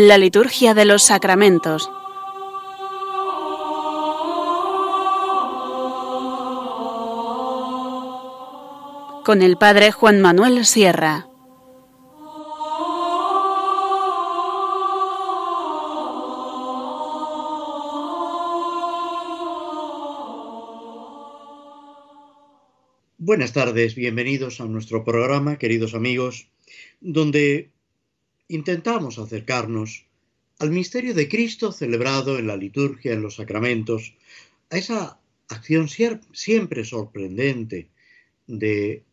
La liturgia de los sacramentos. Con el Padre Juan Manuel Sierra. Buenas tardes, bienvenidos a nuestro programa, queridos amigos, donde intentamos acercarnos al misterio de Cristo celebrado en la liturgia, en los sacramentos, a esa acción siempre sorprendente de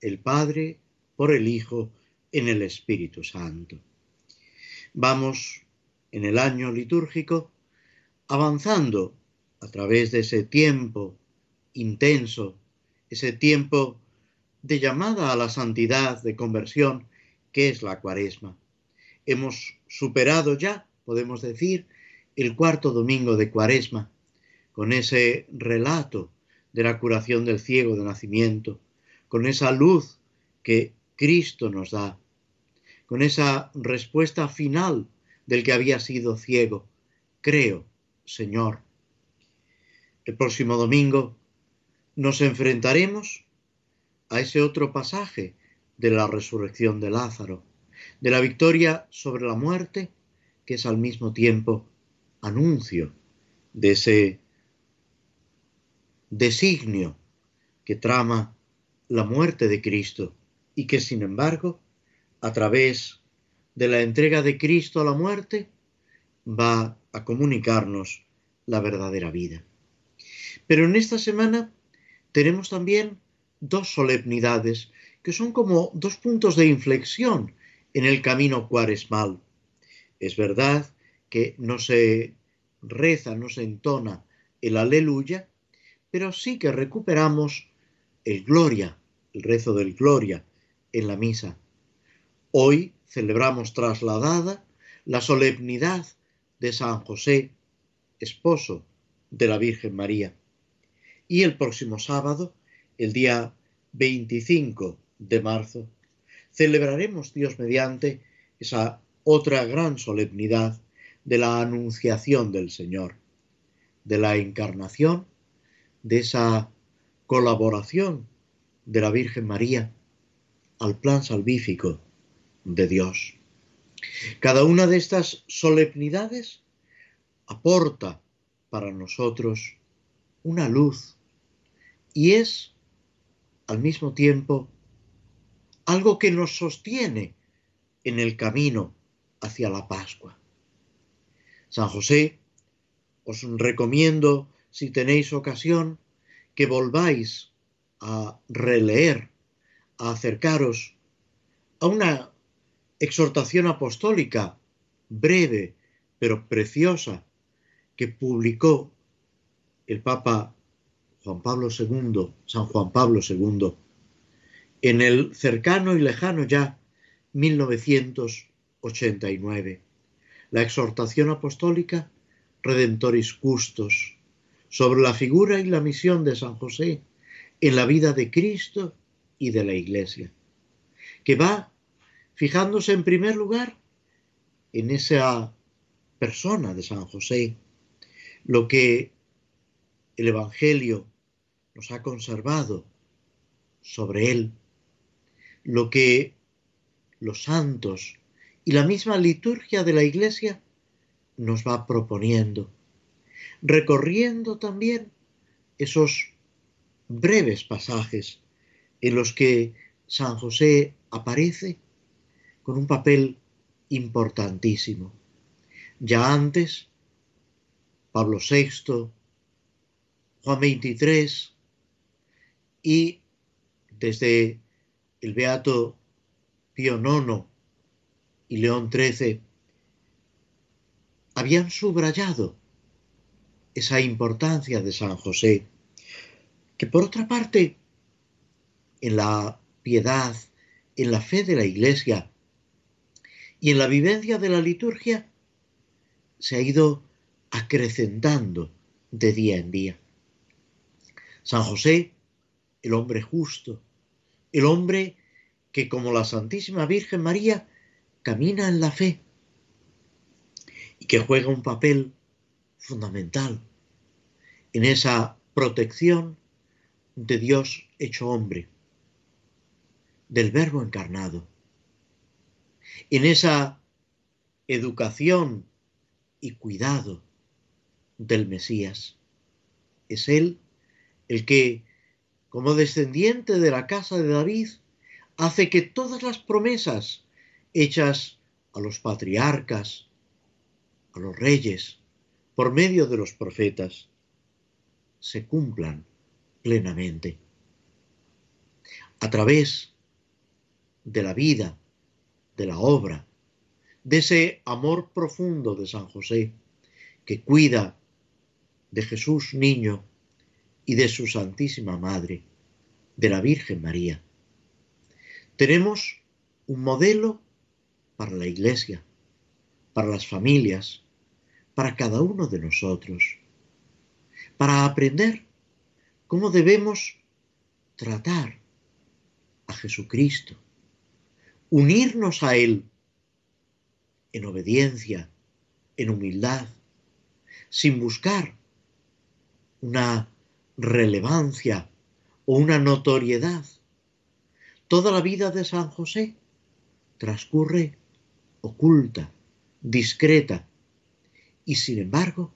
el Padre por el Hijo en el Espíritu Santo. Vamos en el año litúrgico avanzando a través de ese tiempo intenso ese tiempo de llamada a la santidad, de conversión, que es la cuaresma. Hemos superado ya, podemos decir, el cuarto domingo de cuaresma, con ese relato de la curación del ciego de nacimiento, con esa luz que Cristo nos da, con esa respuesta final del que había sido ciego. Creo, Señor. El próximo domingo nos enfrentaremos a ese otro pasaje de la resurrección de Lázaro, de la victoria sobre la muerte, que es al mismo tiempo anuncio de ese designio que trama la muerte de Cristo y que sin embargo, a través de la entrega de Cristo a la muerte, va a comunicarnos la verdadera vida. Pero en esta semana tenemos también dos solemnidades que son como dos puntos de inflexión en el camino cuaresmal. Es verdad que no se reza, no se entona el aleluya, pero sí que recuperamos el gloria, el rezo del gloria en la misa. Hoy celebramos trasladada la solemnidad de San José, esposo de la Virgen María. Y el próximo sábado, el día 25 de marzo, celebraremos Dios mediante esa otra gran solemnidad de la anunciación del Señor, de la encarnación, de esa colaboración de la Virgen María al plan salvífico de Dios. Cada una de estas solemnidades aporta para nosotros una luz y es al mismo tiempo algo que nos sostiene en el camino hacia la Pascua. San José, os recomiendo, si tenéis ocasión, que volváis a releer, a acercaros a una exhortación apostólica breve pero preciosa que publicó el Papa Juan Pablo II, San Juan Pablo II, en el cercano y lejano ya 1989, la exhortación apostólica Redentoris Custos, sobre la figura y la misión de San José en la vida de Cristo y de la Iglesia, que va fijándose en primer lugar en esa persona de San José, lo que el Evangelio nos ha conservado sobre él lo que los santos y la misma liturgia de la Iglesia nos va proponiendo, recorriendo también esos breves pasajes en los que San José aparece con un papel importantísimo. Ya antes, Pablo VI, Juan XXIII, y desde el Beato Pío IX y León XIII habían subrayado esa importancia de San José, que por otra parte, en la piedad, en la fe de la Iglesia y en la vivencia de la liturgia, se ha ido acrecentando de día en día. San José el hombre justo, el hombre que como la Santísima Virgen María camina en la fe, y que juega un papel fundamental en esa protección de Dios hecho hombre, del Verbo encarnado, en esa educación y cuidado del Mesías. Es Él el que, como descendiente de la casa de David, hace que todas las promesas hechas a los patriarcas, a los reyes, por medio de los profetas, se cumplan plenamente. A través de la vida, de la obra, de ese amor profundo de San José, que cuida de Jesús niño y de su Santísima Madre, de la Virgen María. Tenemos un modelo para la Iglesia, para las familias, para cada uno de nosotros, para aprender cómo debemos tratar a Jesucristo, unirnos a Él en obediencia, en humildad, sin buscar una relevancia o una notoriedad. Toda la vida de San José transcurre oculta, discreta, y sin embargo,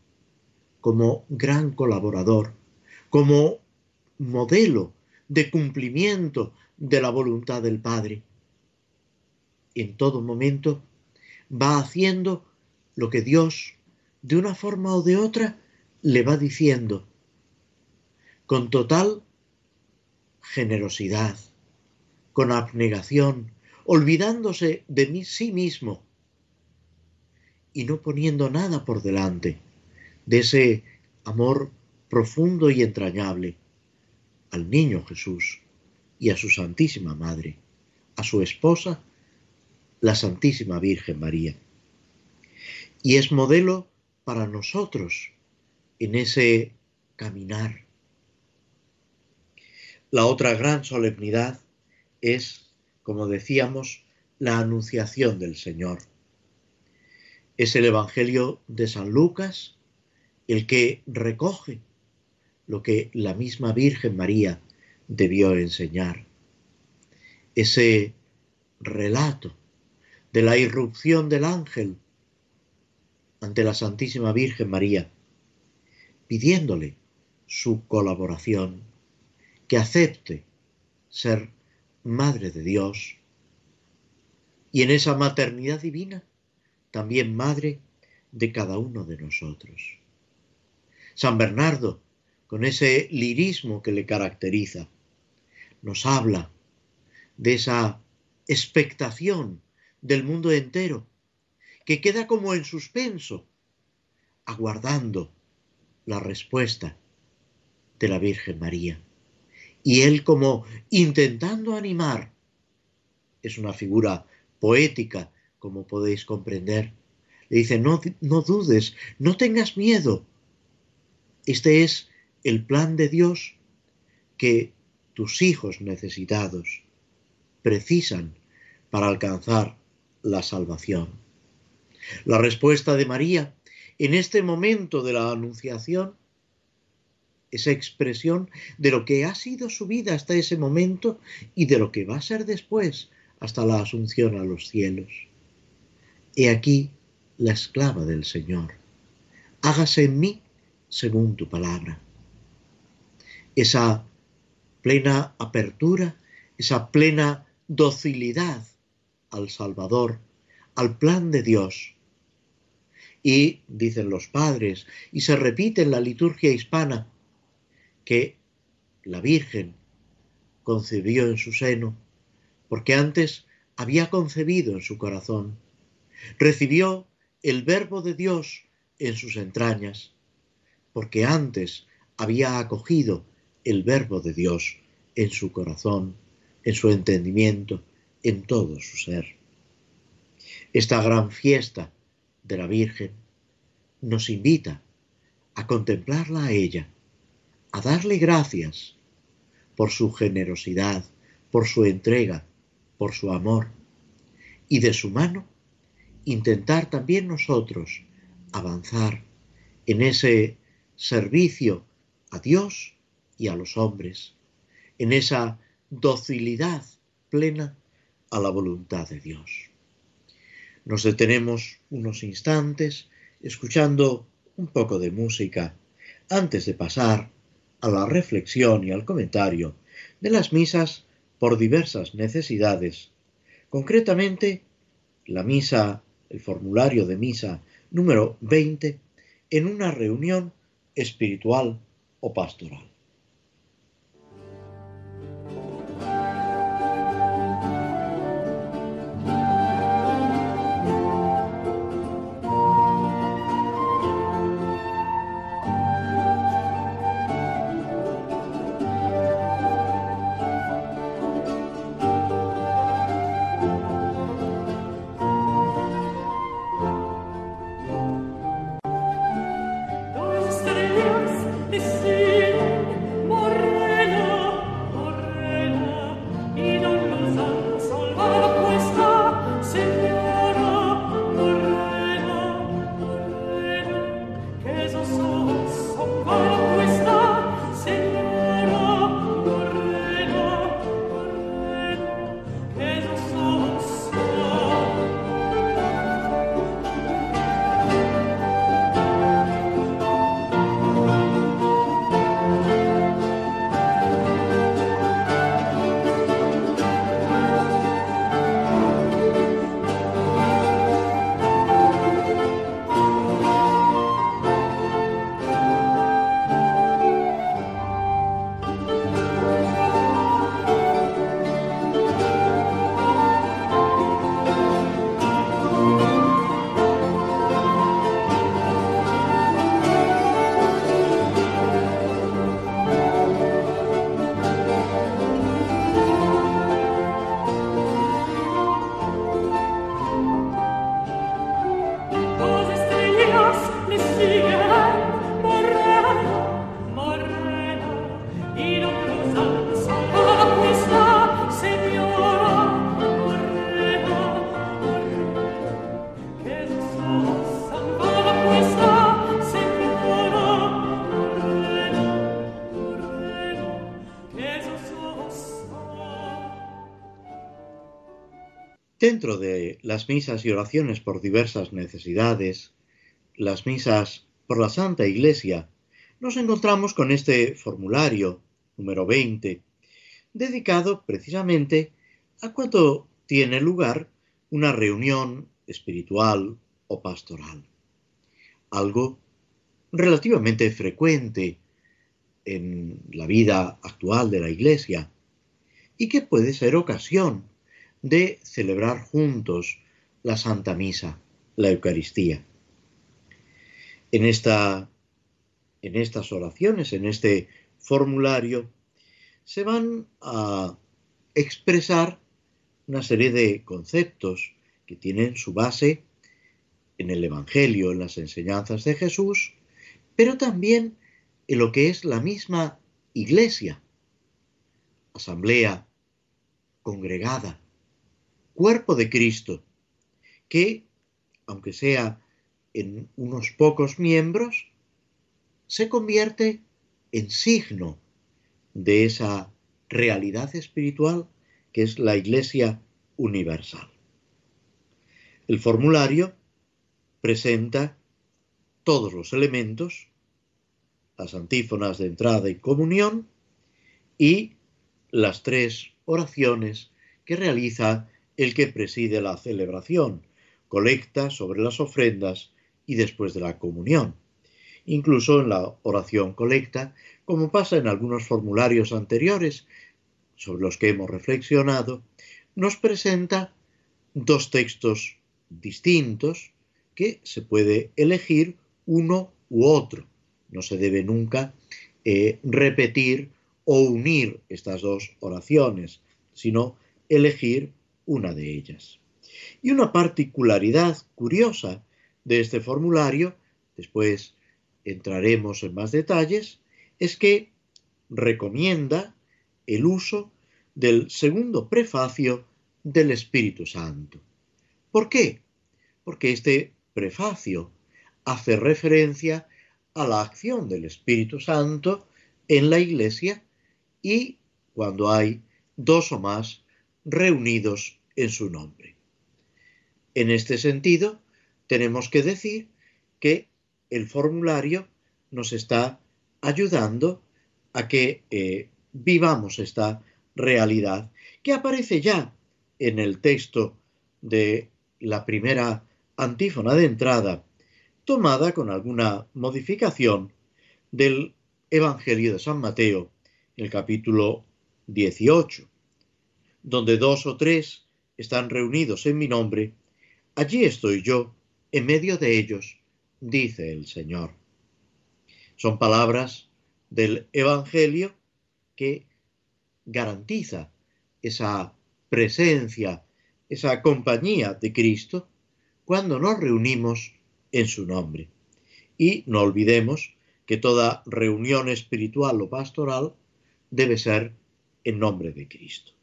como gran colaborador, como modelo de cumplimiento de la voluntad del Padre. En todo momento va haciendo lo que Dios, de una forma o de otra, le va diciendo, con total generosidad, con abnegación, olvidándose de sí mismo y no poniendo nada por delante de ese amor profundo y entrañable al niño Jesús y a su Santísima Madre, a su esposa, la Santísima Virgen María. Y es modelo para nosotros en ese caminar. La otra gran solemnidad es, como decíamos, la anunciación del Señor. Es el Evangelio de San Lucas el que recoge lo que la misma Virgen María debió enseñar. Ese relato de la irrupción del ángel ante la Santísima Virgen María, pidiéndole su colaboración, que acepte ser Madre de Dios y en esa maternidad divina también Madre de cada uno de nosotros. San Bernardo con ese lirismo que le caracteriza. Nos habla de esa expectación del mundo entero que queda como en suspenso, aguardando la respuesta de la Virgen María. Y él como intentando animar, es una figura poética, como podéis comprender, le dice, no, no dudes, no tengas miedo. Este es el plan de Dios que tus hijos necesitados precisan para alcanzar la salvación. La respuesta de María en este momento de la anunciación, esa expresión de lo que ha sido su vida hasta ese momento y de lo que va a ser después hasta la asunción a los cielos. He aquí la esclava del Señor. Hágase en mí según tu palabra esa plena apertura, esa plena docilidad al Salvador, al plan de Dios. Y dicen los padres, y se repite en la liturgia hispana, que la Virgen concebió en su seno, porque antes había concebido en su corazón, recibió el verbo de Dios en sus entrañas, porque antes había acogido el verbo de Dios en su corazón, en su entendimiento, en todo su ser. Esta gran fiesta de la Virgen nos invita a contemplarla a ella, a darle gracias por su generosidad, por su entrega, por su amor, y de su mano intentar también nosotros avanzar en ese servicio a Dios y a los hombres, en esa docilidad plena a la voluntad de Dios. Nos detenemos unos instantes escuchando un poco de música antes de pasar a la reflexión y al comentario de las misas por diversas necesidades, concretamente la misa, el formulario de misa número 20, en una reunión espiritual o pastoral. Dentro de las misas y oraciones por diversas necesidades, las misas por la Santa Iglesia, nos encontramos con este formulario número 20, dedicado precisamente a cuando tiene lugar una reunión espiritual o pastoral. Algo relativamente frecuente en la vida actual de la Iglesia y que puede ser ocasión de celebrar juntos la Santa Misa, la Eucaristía. En, esta, en estas oraciones, en este formulario, se van a expresar una serie de conceptos que tienen su base en el Evangelio, en las enseñanzas de Jesús, pero también en lo que es la misma iglesia, asamblea congregada, cuerpo de Cristo, que, aunque sea en unos pocos miembros, se convierte en signo de esa realidad espiritual que es la Iglesia universal. El formulario presenta todos los elementos, las antífonas de entrada y comunión y las tres oraciones que realiza el que preside la celebración, colecta sobre las ofrendas y después de la comunión. Incluso en la oración colecta, como pasa en algunos formularios anteriores sobre los que hemos reflexionado, nos presenta dos textos distintos que se puede elegir uno u otro. No se debe nunca eh, repetir o unir estas dos oraciones, sino elegir una de ellas. Y una particularidad curiosa de este formulario, después entraremos en más detalles, es que recomienda el uso del segundo prefacio del Espíritu Santo. ¿Por qué? Porque este prefacio hace referencia a la acción del Espíritu Santo en la iglesia y cuando hay dos o más reunidos en su nombre. En este sentido, tenemos que decir que el formulario nos está ayudando a que eh, vivamos esta realidad que aparece ya en el texto de la primera antífona de entrada, tomada con alguna modificación del Evangelio de San Mateo, el capítulo 18, donde dos o tres están reunidos en mi nombre, allí estoy yo, en medio de ellos, dice el Señor. Son palabras del Evangelio que garantiza esa presencia, esa compañía de Cristo cuando nos reunimos en su nombre. Y no olvidemos que toda reunión espiritual o pastoral debe ser en nombre de Cristo.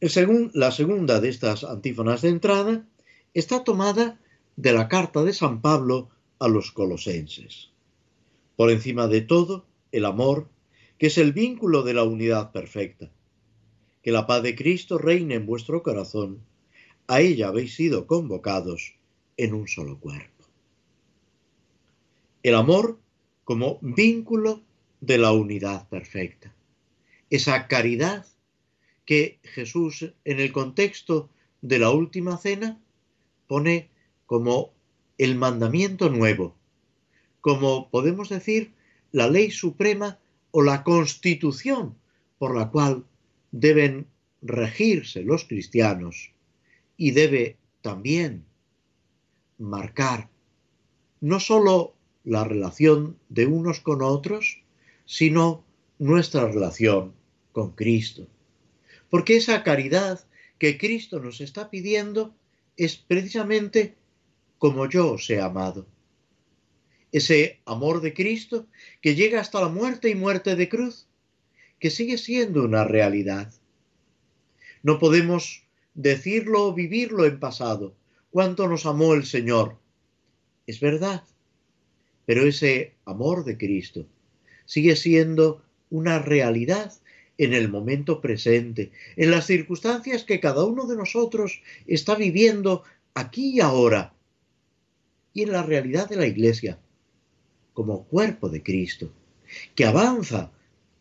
La segunda de estas antífonas de entrada está tomada de la carta de San Pablo a los colosenses. Por encima de todo, el amor, que es el vínculo de la unidad perfecta. Que la paz de Cristo reine en vuestro corazón. A ella habéis sido convocados en un solo cuerpo. El amor como vínculo de la unidad perfecta. Esa caridad que Jesús en el contexto de la última cena pone como el mandamiento nuevo, como podemos decir la ley suprema o la constitución por la cual deben regirse los cristianos y debe también marcar no sólo la relación de unos con otros, sino nuestra relación con Cristo. Porque esa caridad que Cristo nos está pidiendo es precisamente como yo os he amado. Ese amor de Cristo que llega hasta la muerte y muerte de cruz, que sigue siendo una realidad. No podemos decirlo o vivirlo en pasado, cuánto nos amó el Señor. Es verdad, pero ese amor de Cristo sigue siendo una realidad en el momento presente, en las circunstancias que cada uno de nosotros está viviendo aquí y ahora, y en la realidad de la Iglesia, como cuerpo de Cristo, que avanza,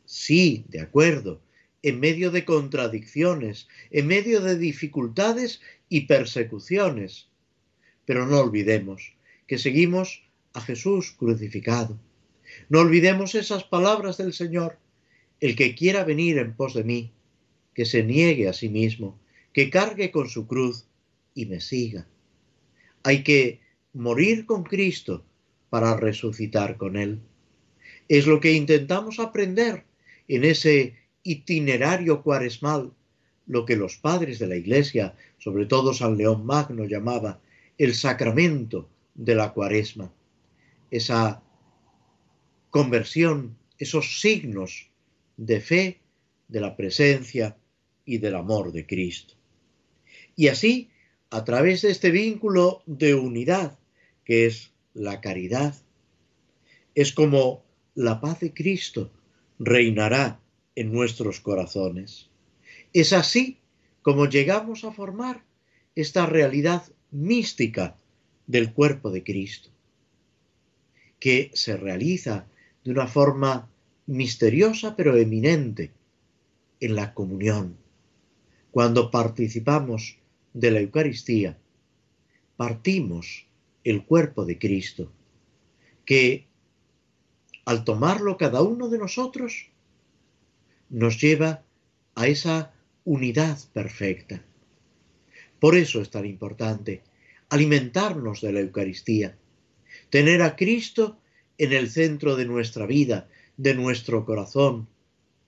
sí, de acuerdo, en medio de contradicciones, en medio de dificultades y persecuciones. Pero no olvidemos que seguimos a Jesús crucificado. No olvidemos esas palabras del Señor. El que quiera venir en pos de mí, que se niegue a sí mismo, que cargue con su cruz y me siga. Hay que morir con Cristo para resucitar con Él. Es lo que intentamos aprender en ese itinerario cuaresmal, lo que los padres de la Iglesia, sobre todo San León Magno, llamaba el sacramento de la cuaresma esa conversión, esos signos de fe, de la presencia y del amor de Cristo. Y así, a través de este vínculo de unidad, que es la caridad, es como la paz de Cristo reinará en nuestros corazones. Es así como llegamos a formar esta realidad mística del cuerpo de Cristo que se realiza de una forma misteriosa pero eminente en la comunión. Cuando participamos de la Eucaristía, partimos el cuerpo de Cristo, que al tomarlo cada uno de nosotros, nos lleva a esa unidad perfecta. Por eso es tan importante alimentarnos de la Eucaristía, tener a Cristo en el centro de nuestra vida, de nuestro corazón,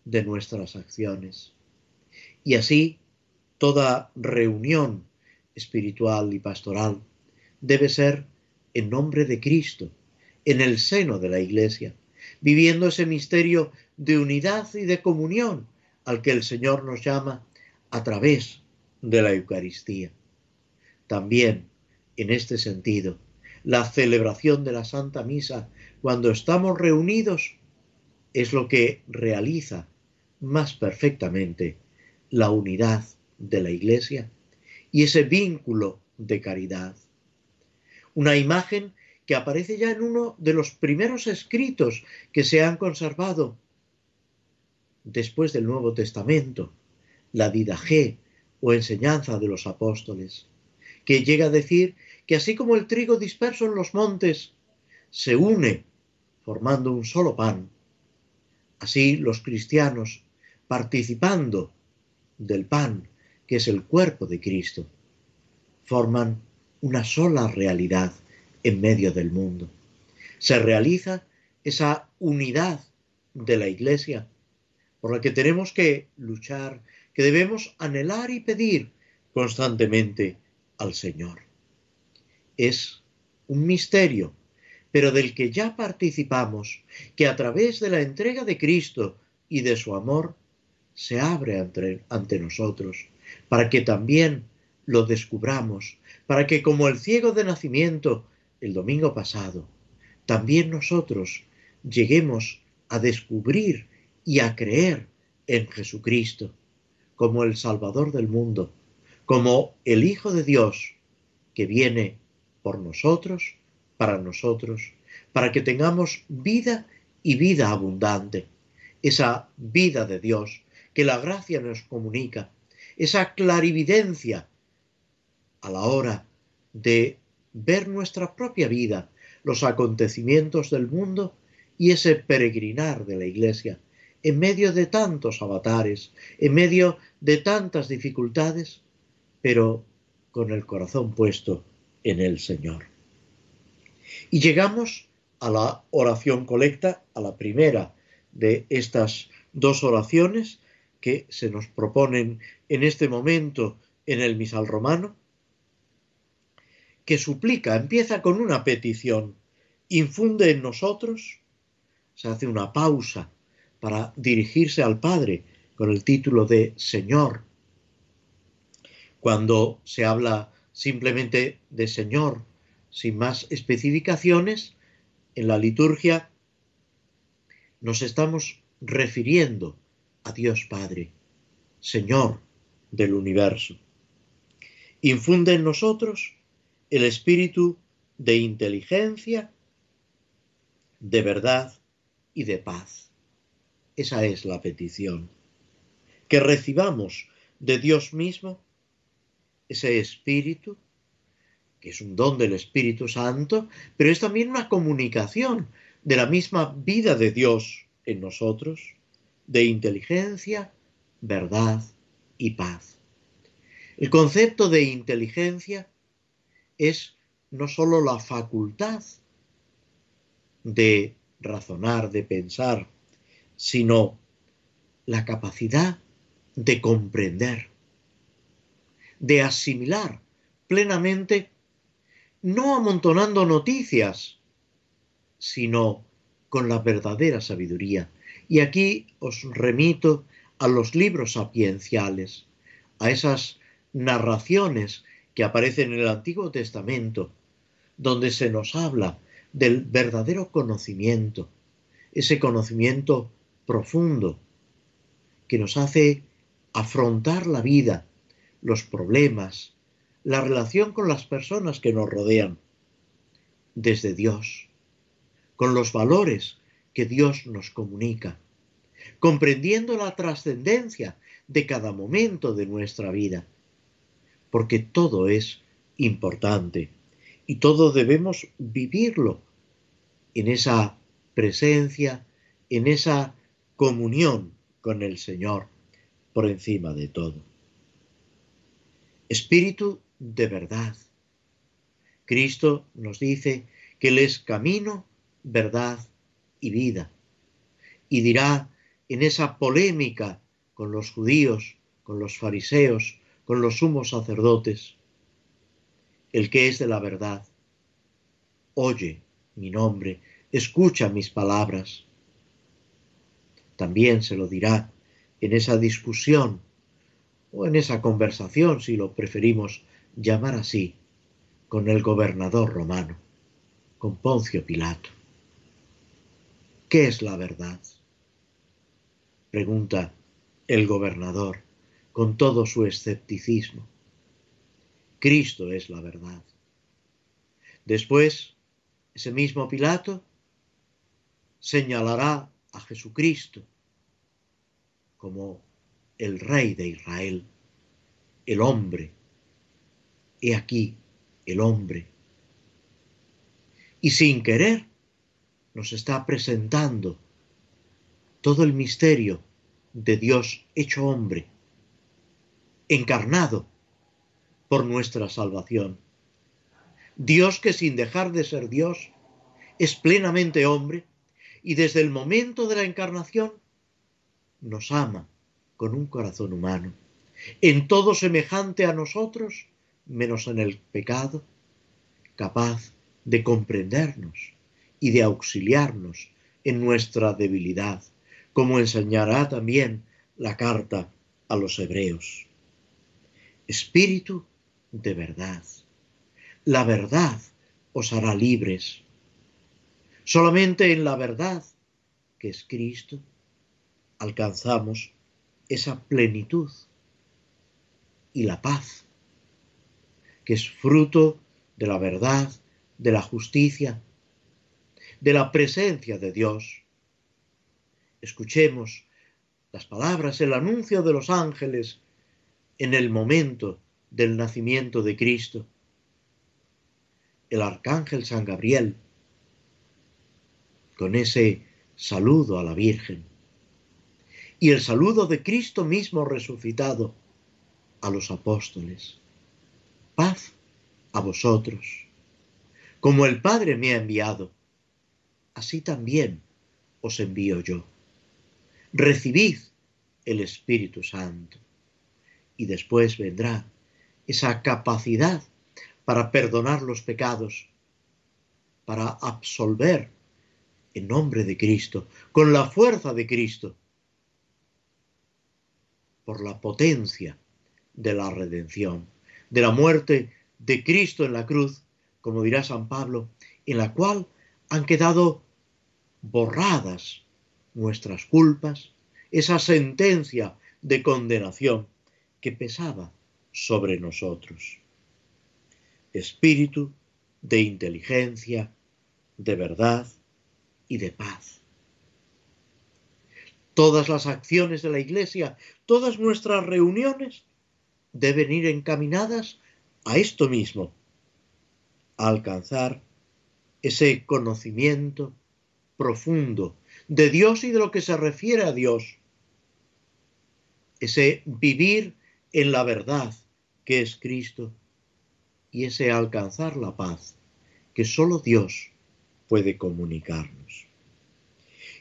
de nuestras acciones. Y así, toda reunión espiritual y pastoral debe ser en nombre de Cristo, en el seno de la Iglesia, viviendo ese misterio de unidad y de comunión al que el Señor nos llama a través de la Eucaristía. También, en este sentido, la celebración de la Santa Misa, cuando estamos reunidos, es lo que realiza más perfectamente la unidad de la Iglesia y ese vínculo de caridad. Una imagen que aparece ya en uno de los primeros escritos que se han conservado después del Nuevo Testamento, la G o enseñanza de los apóstoles, que llega a decir que así como el trigo disperso en los montes se une formando un solo pan, así los cristianos, participando del pan, que es el cuerpo de Cristo, forman una sola realidad en medio del mundo. Se realiza esa unidad de la Iglesia por la que tenemos que luchar, que debemos anhelar y pedir constantemente al Señor. Es un misterio, pero del que ya participamos, que a través de la entrega de Cristo y de su amor, se abre ante, ante nosotros, para que también lo descubramos, para que como el ciego de nacimiento el domingo pasado, también nosotros lleguemos a descubrir y a creer en Jesucristo como el Salvador del mundo, como el Hijo de Dios que viene por nosotros, para nosotros, para que tengamos vida y vida abundante, esa vida de Dios que la gracia nos comunica, esa clarividencia a la hora de ver nuestra propia vida, los acontecimientos del mundo y ese peregrinar de la Iglesia en medio de tantos avatares, en medio de tantas dificultades, pero con el corazón puesto en el Señor. Y llegamos a la oración colecta, a la primera de estas dos oraciones que se nos proponen en este momento en el misal romano, que suplica, empieza con una petición, infunde en nosotros, se hace una pausa para dirigirse al Padre con el título de Señor. Cuando se habla simplemente de Señor, sin más especificaciones, en la liturgia nos estamos refiriendo a Dios Padre, Señor del universo. Infunde en nosotros el espíritu de inteligencia, de verdad y de paz. Esa es la petición. Que recibamos de Dios mismo ese espíritu, que es un don del Espíritu Santo, pero es también una comunicación de la misma vida de Dios en nosotros, de inteligencia, verdad y paz. El concepto de inteligencia es no sólo la facultad de razonar, de pensar, sino la capacidad de comprender, de asimilar plenamente, no amontonando noticias, sino con la verdadera sabiduría. Y aquí os remito a los libros sapienciales, a esas narraciones que aparece en el Antiguo Testamento, donde se nos habla del verdadero conocimiento, ese conocimiento profundo que nos hace afrontar la vida, los problemas, la relación con las personas que nos rodean, desde Dios, con los valores que Dios nos comunica, comprendiendo la trascendencia de cada momento de nuestra vida porque todo es importante y todo debemos vivirlo en esa presencia, en esa comunión con el Señor por encima de todo. Espíritu de verdad. Cristo nos dice que Él es camino, verdad y vida. Y dirá en esa polémica con los judíos, con los fariseos, con los sumos sacerdotes, el que es de la verdad, oye mi nombre, escucha mis palabras. También se lo dirá en esa discusión o en esa conversación, si lo preferimos llamar así, con el gobernador romano. con Poncio Pilato. ¿Qué es la verdad? Pregunta el gobernador con todo su escepticismo. Cristo es la verdad. Después, ese mismo Pilato señalará a Jesucristo como el rey de Israel, el hombre. He aquí el hombre. Y sin querer nos está presentando todo el misterio de Dios hecho hombre, encarnado por nuestra salvación. Dios que sin dejar de ser Dios es plenamente hombre y desde el momento de la encarnación nos ama con un corazón humano, en todo semejante a nosotros, menos en el pecado, capaz de comprendernos y de auxiliarnos en nuestra debilidad, como enseñará también la carta a los hebreos. Espíritu de verdad. La verdad os hará libres. Solamente en la verdad, que es Cristo, alcanzamos esa plenitud y la paz, que es fruto de la verdad, de la justicia, de la presencia de Dios. Escuchemos las palabras, el anuncio de los ángeles en el momento del nacimiento de Cristo. El arcángel San Gabriel, con ese saludo a la Virgen y el saludo de Cristo mismo resucitado a los apóstoles. Paz a vosotros. Como el Padre me ha enviado, así también os envío yo. Recibid el Espíritu Santo. Y después vendrá esa capacidad para perdonar los pecados, para absolver en nombre de Cristo, con la fuerza de Cristo, por la potencia de la redención, de la muerte de Cristo en la cruz, como dirá San Pablo, en la cual han quedado borradas nuestras culpas, esa sentencia de condenación que pesaba sobre nosotros. Espíritu de inteligencia, de verdad y de paz Todas las acciones de la Iglesia, todas nuestras reuniones deben ir encaminadas a esto mismo, a alcanzar ese conocimiento profundo de Dios y de lo que se refiere a Dios, ese vivir en la verdad que es Cristo y ese alcanzar la paz que solo Dios puede comunicarnos.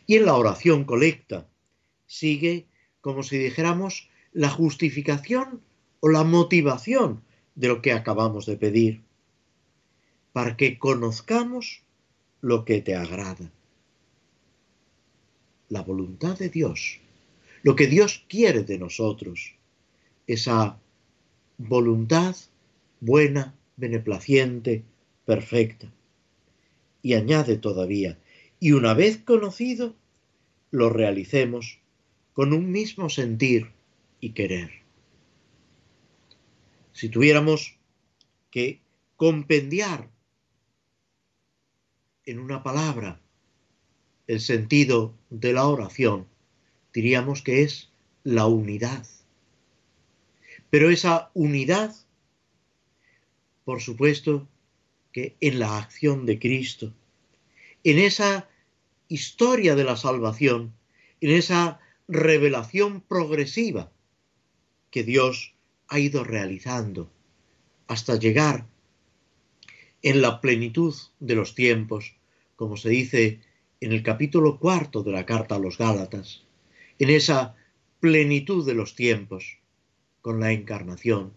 Y en la oración colecta, sigue, como si dijéramos, la justificación o la motivación de lo que acabamos de pedir, para que conozcamos lo que te agrada. La voluntad de Dios, lo que Dios quiere de nosotros, esa voluntad buena, beneplaciente, perfecta. Y añade todavía, y una vez conocido, lo realicemos con un mismo sentir y querer. Si tuviéramos que compendiar en una palabra el sentido de la oración, diríamos que es la unidad. Pero esa unidad, por supuesto, que en la acción de Cristo, en esa historia de la salvación, en esa revelación progresiva que Dios ha ido realizando hasta llegar en la plenitud de los tiempos, como se dice en el capítulo cuarto de la carta a los Gálatas, en esa plenitud de los tiempos, con la encarnación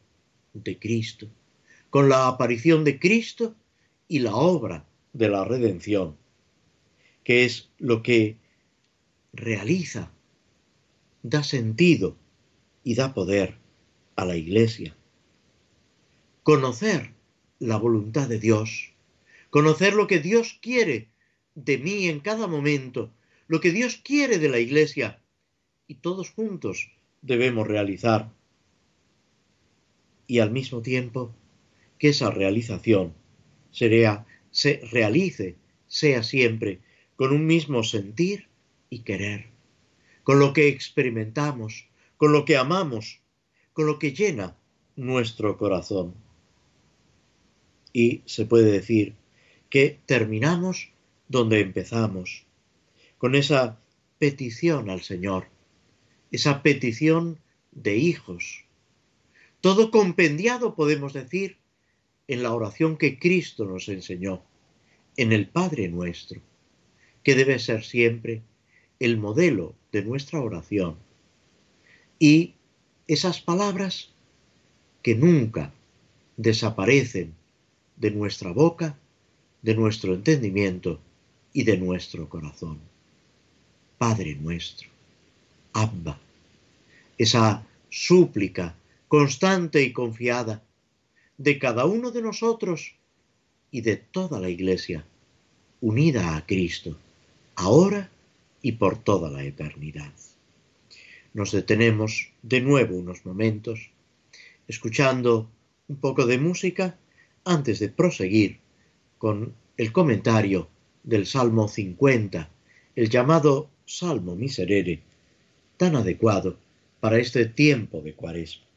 de Cristo, con la aparición de Cristo y la obra de la redención, que es lo que realiza da sentido y da poder a la Iglesia. Conocer la voluntad de Dios, conocer lo que Dios quiere de mí en cada momento, lo que Dios quiere de la Iglesia, y todos juntos debemos realizar. Y al mismo tiempo, que esa realización sería, se realice, sea siempre, con un mismo sentir y querer, con lo que experimentamos, con lo que amamos, con lo que llena nuestro corazón. Y se puede decir que terminamos donde empezamos, con esa petición al Señor, esa petición de hijos. Todo compendiado, podemos decir, en la oración que Cristo nos enseñó, en el Padre nuestro, que debe ser siempre el modelo de nuestra oración. Y esas palabras que nunca desaparecen de nuestra boca, de nuestro entendimiento y de nuestro corazón. Padre nuestro, Abba, esa súplica constante y confiada de cada uno de nosotros y de toda la Iglesia, unida a Cristo, ahora y por toda la eternidad. Nos detenemos de nuevo unos momentos, escuchando un poco de música antes de proseguir con el comentario del Salmo 50, el llamado Salmo Miserere, tan adecuado para este tiempo de cuaresma.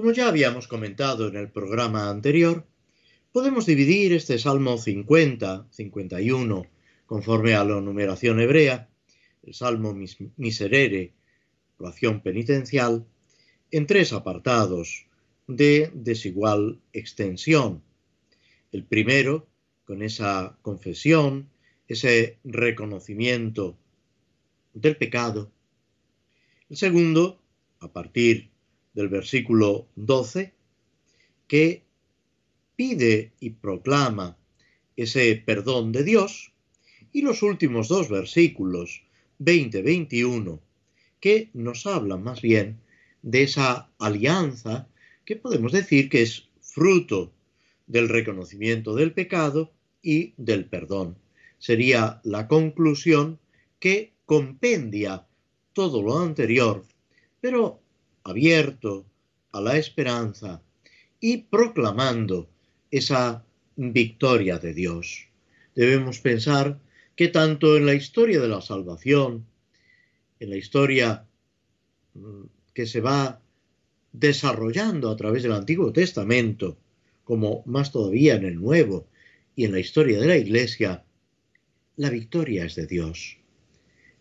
Como ya habíamos comentado en el programa anterior, podemos dividir este Salmo 50, 51, conforme a la numeración hebrea, el Salmo Miserere, oración penitencial, en tres apartados de desigual extensión. El primero, con esa confesión, ese reconocimiento del pecado. El segundo, a partir del versículo 12, que pide y proclama ese perdón de Dios, y los últimos dos versículos, 20-21, que nos hablan más bien de esa alianza que podemos decir que es fruto del reconocimiento del pecado y del perdón. Sería la conclusión que compendia todo lo anterior, pero abierto a la esperanza y proclamando esa victoria de Dios. Debemos pensar que tanto en la historia de la salvación, en la historia mm, que se va desarrollando a través del Antiguo Testamento, como más todavía en el Nuevo y en la historia de la Iglesia, la victoria es de Dios.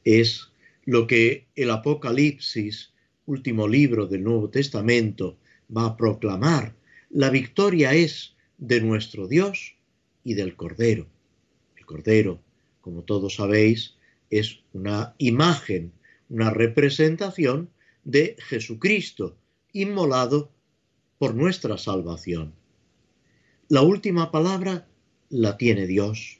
Es lo que el Apocalipsis último libro del Nuevo Testamento, va a proclamar, la victoria es de nuestro Dios y del Cordero. El Cordero, como todos sabéis, es una imagen, una representación de Jesucristo, inmolado por nuestra salvación. La última palabra la tiene Dios.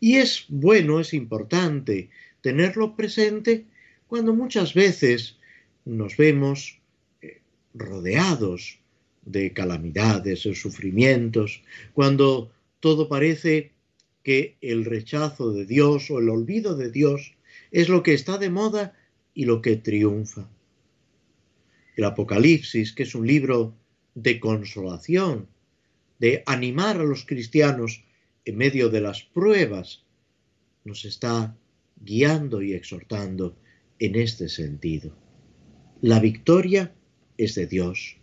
Y es bueno, es importante tenerlo presente cuando muchas veces nos vemos eh, rodeados de calamidades, de sufrimientos, cuando todo parece que el rechazo de Dios o el olvido de Dios es lo que está de moda y lo que triunfa. El Apocalipsis, que es un libro de consolación, de animar a los cristianos en medio de las pruebas, nos está guiando y exhortando en este sentido. La victoria es de Dios.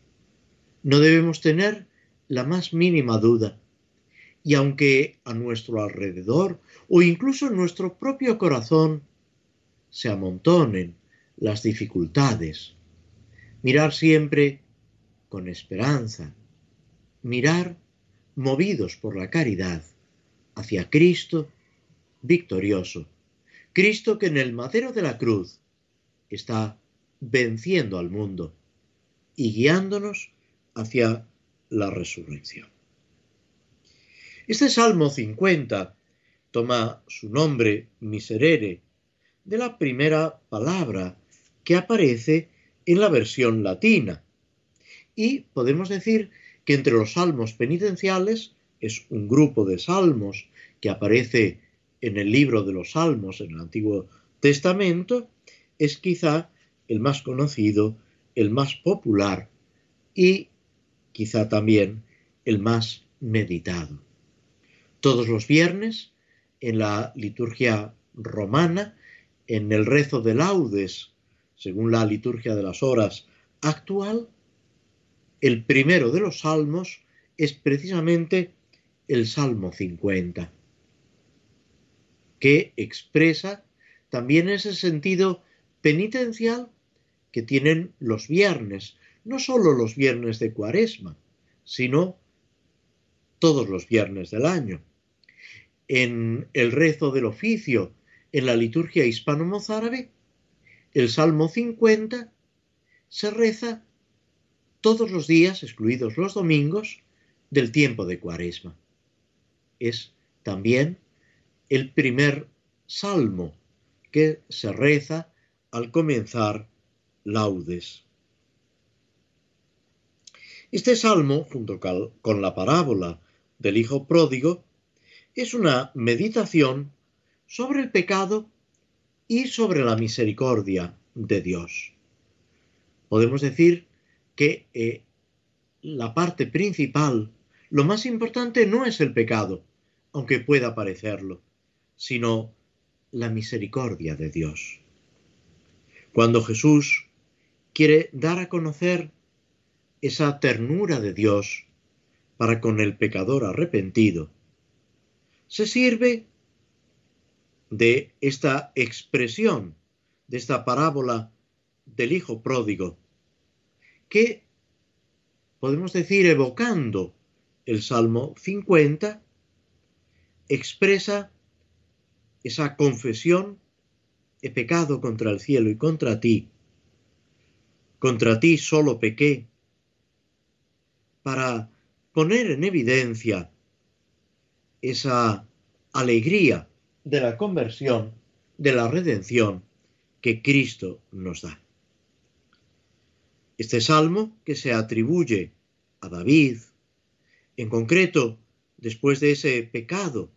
No debemos tener la más mínima duda. Y aunque a nuestro alrededor o incluso en nuestro propio corazón se amontonen las dificultades, mirar siempre con esperanza, mirar movidos por la caridad hacia Cristo victorioso, Cristo que en el madero de la cruz está venciendo al mundo y guiándonos hacia la resurrección. Este Salmo 50 toma su nombre miserere de la primera palabra que aparece en la versión latina. Y podemos decir que entre los salmos penitenciales es un grupo de salmos que aparece en el libro de los salmos en el Antiguo Testamento, es quizá el más conocido, el más popular y quizá también el más meditado. Todos los viernes, en la liturgia romana, en el rezo de laudes, según la liturgia de las horas actual, el primero de los salmos es precisamente el Salmo 50, que expresa también ese sentido penitencial que tienen los viernes, no solo los viernes de cuaresma, sino todos los viernes del año. En el rezo del oficio, en la liturgia hispano-mozárabe, el Salmo 50 se reza todos los días, excluidos los domingos, del tiempo de Cuaresma. Es también el primer salmo que se reza al comenzar laudes. Este salmo, junto con la parábola del Hijo Pródigo, es una meditación sobre el pecado y sobre la misericordia de Dios. Podemos decir que eh, la parte principal, lo más importante no es el pecado, aunque pueda parecerlo, sino la misericordia de Dios. Cuando Jesús quiere dar a conocer esa ternura de Dios para con el pecador arrepentido, se sirve de esta expresión, de esta parábola del Hijo Pródigo, que podemos decir evocando el Salmo 50, expresa esa confesión, he pecado contra el cielo y contra ti, contra ti solo pequé, para poner en evidencia esa alegría de la conversión, de la redención que Cristo nos da. Este salmo que se atribuye a David, en concreto después de ese pecado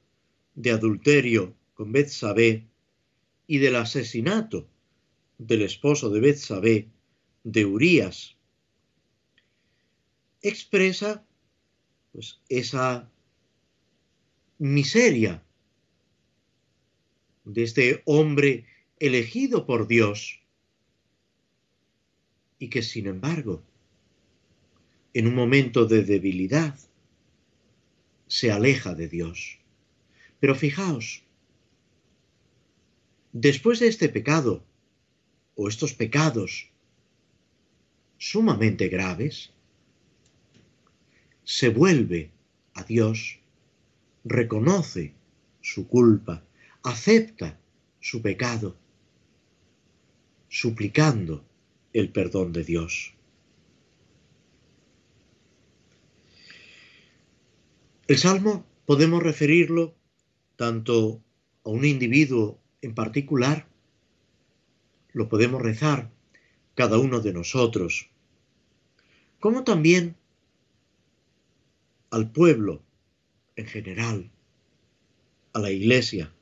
de adulterio con Betsabé y del asesinato del esposo de Betsabé, de Urías, expresa pues, esa miseria de este hombre elegido por Dios y que sin embargo, en un momento de debilidad, se aleja de Dios. Pero fijaos, después de este pecado, o estos pecados sumamente graves, se vuelve a Dios, reconoce su culpa, acepta su pecado, suplicando el perdón de Dios. El Salmo podemos referirlo tanto a un individuo en particular, lo podemos rezar cada uno de nosotros, como también al pueblo en general, a la iglesia.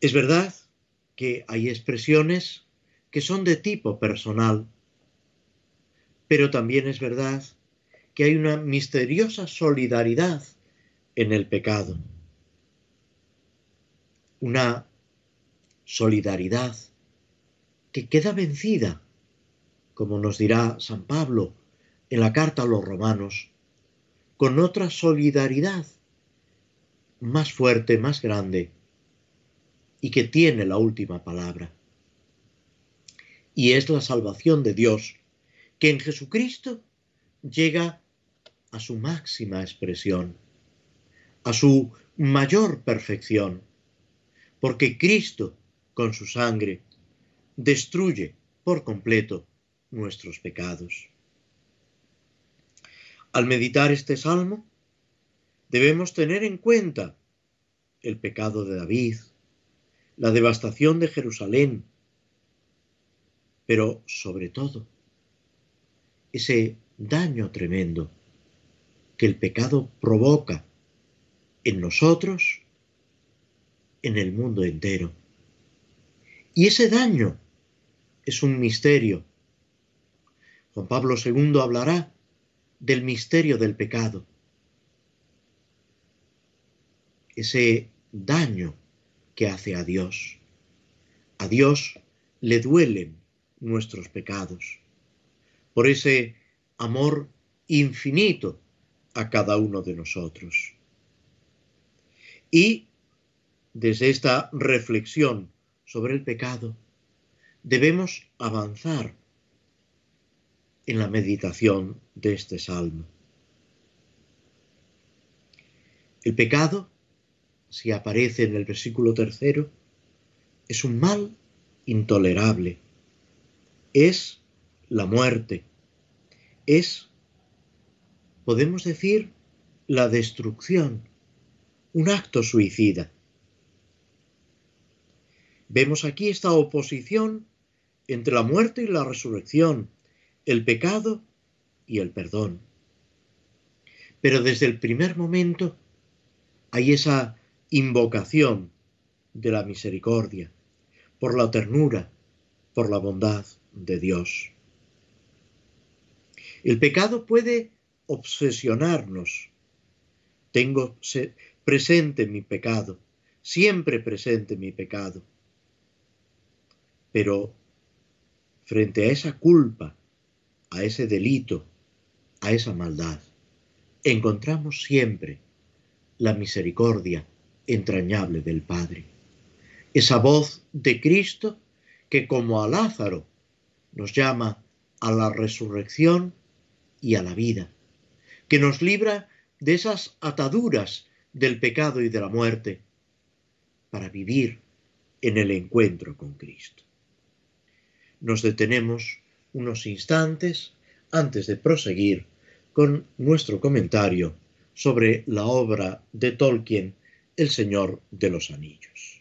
Es verdad que hay expresiones que son de tipo personal, pero también es verdad que hay una misteriosa solidaridad en el pecado, una solidaridad que queda vencida, como nos dirá San Pablo en la carta a los romanos, con otra solidaridad más fuerte, más grande, y que tiene la última palabra. Y es la salvación de Dios, que en Jesucristo llega a su máxima expresión, a su mayor perfección, porque Cristo, con su sangre, destruye por completo nuestros pecados. Al meditar este salmo, debemos tener en cuenta el pecado de David, la devastación de Jerusalén, pero sobre todo ese daño tremendo que el pecado provoca en nosotros, en el mundo entero. Y ese daño es un misterio. Juan Pablo II hablará del misterio del pecado. Ese daño que hace a Dios. A Dios le duelen nuestros pecados. Por ese amor infinito a cada uno de nosotros. Y desde esta reflexión sobre el pecado, debemos avanzar en la meditación de este salmo. El pecado si aparece en el versículo tercero, es un mal intolerable, es la muerte, es, podemos decir, la destrucción, un acto suicida. Vemos aquí esta oposición entre la muerte y la resurrección, el pecado y el perdón. Pero desde el primer momento hay esa invocación de la misericordia, por la ternura, por la bondad de Dios. El pecado puede obsesionarnos. Tengo presente mi pecado, siempre presente mi pecado. Pero frente a esa culpa, a ese delito, a esa maldad, encontramos siempre la misericordia entrañable del Padre. Esa voz de Cristo que como a Lázaro nos llama a la resurrección y a la vida, que nos libra de esas ataduras del pecado y de la muerte para vivir en el encuentro con Cristo. Nos detenemos unos instantes antes de proseguir con nuestro comentario sobre la obra de Tolkien el Señor de los Anillos.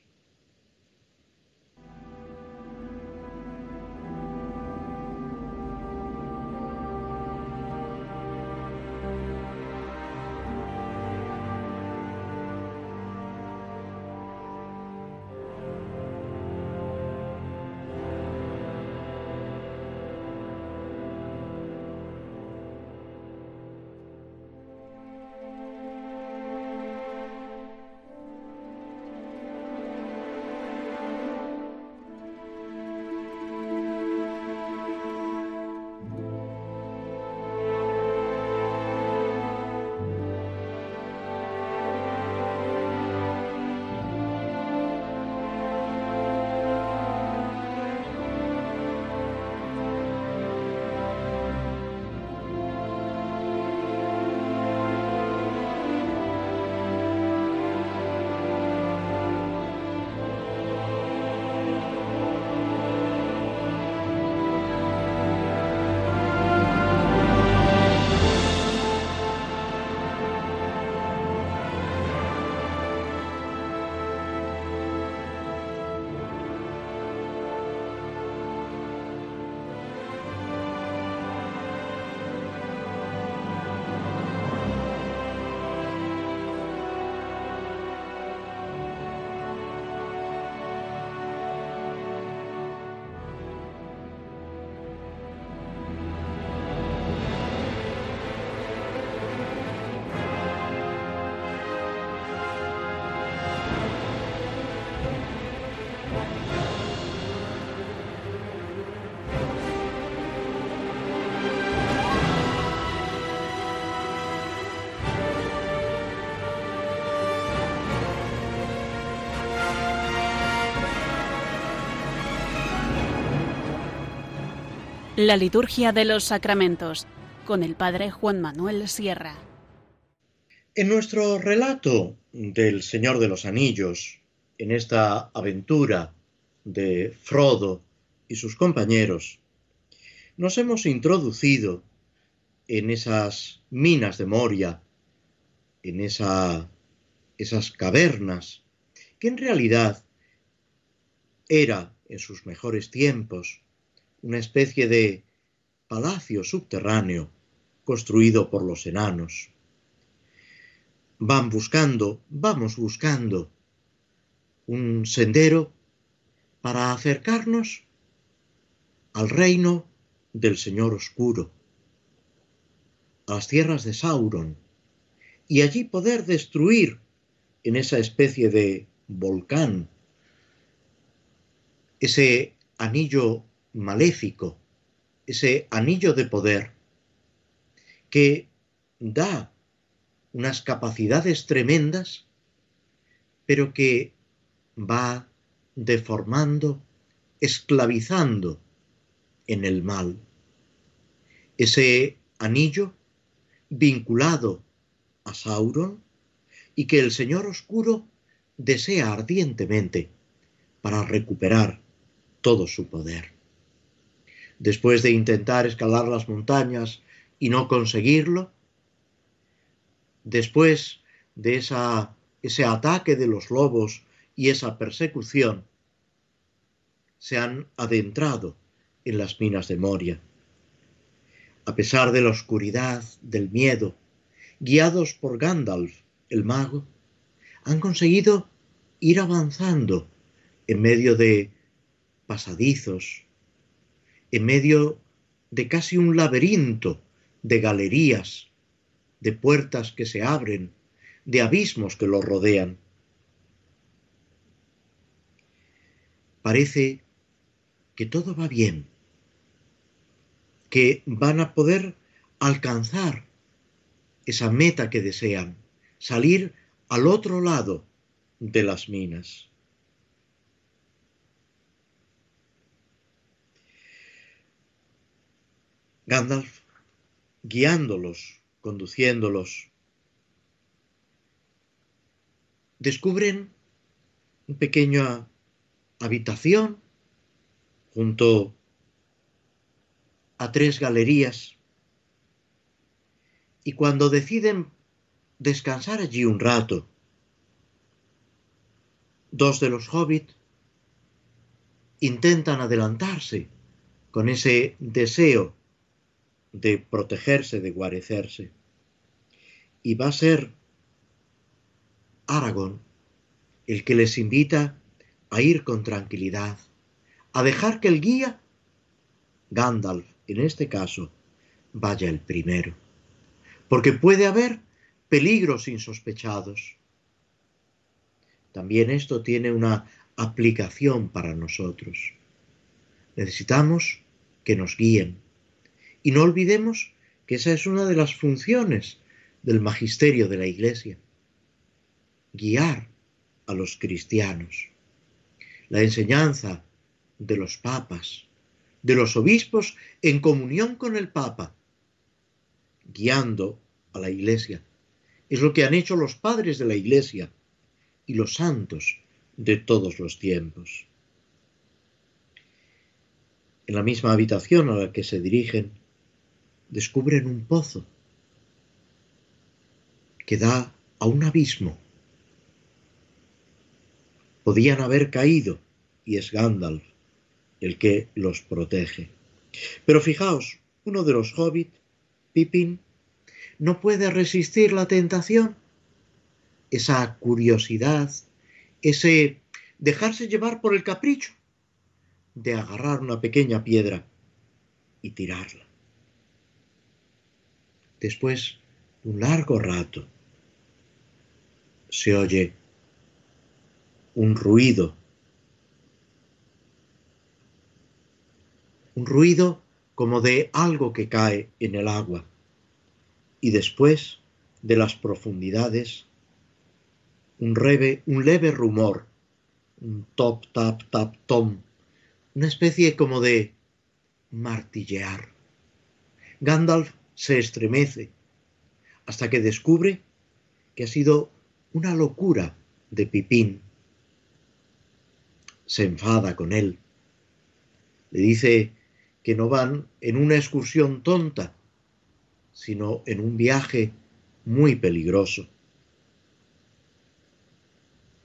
La liturgia de los sacramentos con el Padre Juan Manuel Sierra. En nuestro relato del Señor de los Anillos, en esta aventura de Frodo y sus compañeros, nos hemos introducido en esas minas de Moria, en esa, esas cavernas, que en realidad era, en sus mejores tiempos, una especie de palacio subterráneo construido por los enanos. Van buscando, vamos buscando un sendero para acercarnos al reino del Señor Oscuro, a las tierras de Sauron, y allí poder destruir en esa especie de volcán ese anillo maléfico, ese anillo de poder que da unas capacidades tremendas, pero que va deformando, esclavizando en el mal. Ese anillo vinculado a Sauron y que el Señor Oscuro desea ardientemente para recuperar todo su poder. Después de intentar escalar las montañas y no conseguirlo, después de ese ataque de los lobos y esa persecución, se han adentrado en las minas de Moria. A pesar de la oscuridad, del miedo, guiados por Gandalf, el mago, han conseguido ir avanzando en medio de pasadizos, en medio de casi un laberinto de galerías, de puertas que se abren, de abismos que los rodean. Parece que todo va bien, que van a poder alcanzar esa meta que desean, salir al otro lado de las minas. Gandalf, guiándolos, conduciéndolos, descubren una pequeña habitación junto a tres galerías. Y cuando deciden descansar allí un rato, dos de los hobbits intentan adelantarse con ese deseo de protegerse, de guarecerse. Y va a ser Aragón el que les invita a ir con tranquilidad, a dejar que el guía, Gandalf en este caso, vaya el primero. Porque puede haber peligros insospechados. También esto tiene una aplicación para nosotros. Necesitamos que nos guíen, y no olvidemos que esa es una de las funciones del magisterio de la Iglesia, guiar a los cristianos. La enseñanza de los papas, de los obispos en comunión con el Papa, guiando a la Iglesia. Es lo que han hecho los padres de la Iglesia y los santos de todos los tiempos. En la misma habitación a la que se dirigen descubren un pozo que da a un abismo. Podían haber caído y es Gandalf el que los protege. Pero fijaos, uno de los hobbits, Pippin, no puede resistir la tentación, esa curiosidad, ese dejarse llevar por el capricho de agarrar una pequeña piedra y tirarla después de un largo rato, se oye un ruido, un ruido como de algo que cae en el agua, y después de las profundidades, un, un leve rumor, un top, tap, tap, tom, una especie como de martillear. Gandalf se estremece hasta que descubre que ha sido una locura de Pipín. Se enfada con él. Le dice que no van en una excursión tonta, sino en un viaje muy peligroso.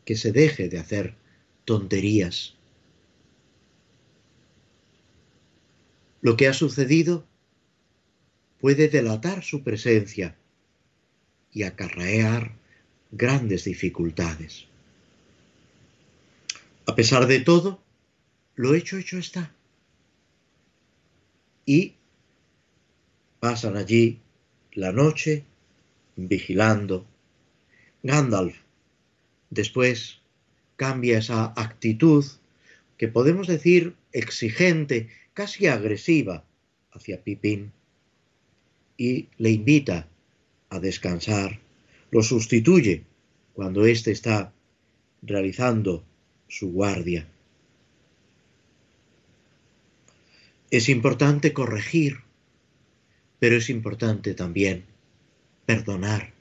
Que se deje de hacer tonterías. Lo que ha sucedido puede delatar su presencia y acarrear grandes dificultades. A pesar de todo, lo hecho hecho está. Y pasan allí la noche vigilando. Gandalf después cambia esa actitud que podemos decir exigente, casi agresiva hacia Pipín y le invita a descansar, lo sustituye cuando éste está realizando su guardia. Es importante corregir, pero es importante también perdonar.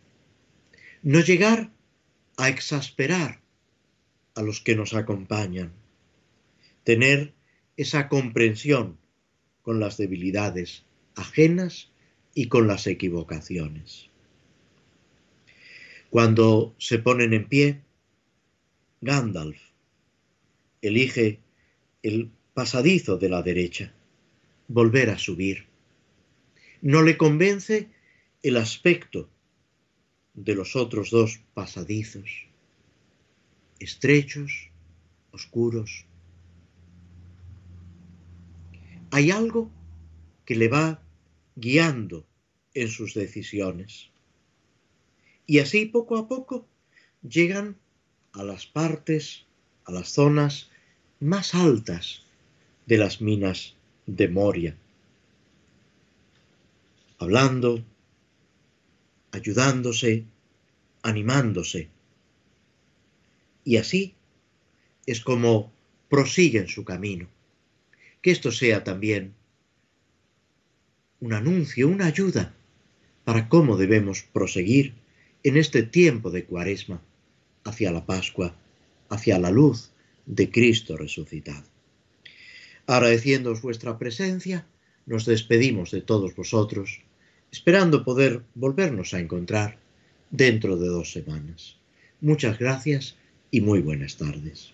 No llegar a exasperar a los que nos acompañan. Tener esa comprensión con las debilidades ajenas y con las equivocaciones. Cuando se ponen en pie, Gandalf elige el pasadizo de la derecha, volver a subir. No le convence el aspecto de los otros dos pasadizos, estrechos, oscuros. Hay algo que le va guiando en sus decisiones. Y así poco a poco llegan a las partes, a las zonas más altas de las minas de Moria, hablando, ayudándose, animándose. Y así es como prosiguen su camino. Que esto sea también un anuncio, una ayuda para cómo debemos proseguir en este tiempo de cuaresma hacia la Pascua, hacia la luz de Cristo resucitado. Agradeciéndoos vuestra presencia, nos despedimos de todos vosotros, esperando poder volvernos a encontrar dentro de dos semanas. Muchas gracias y muy buenas tardes.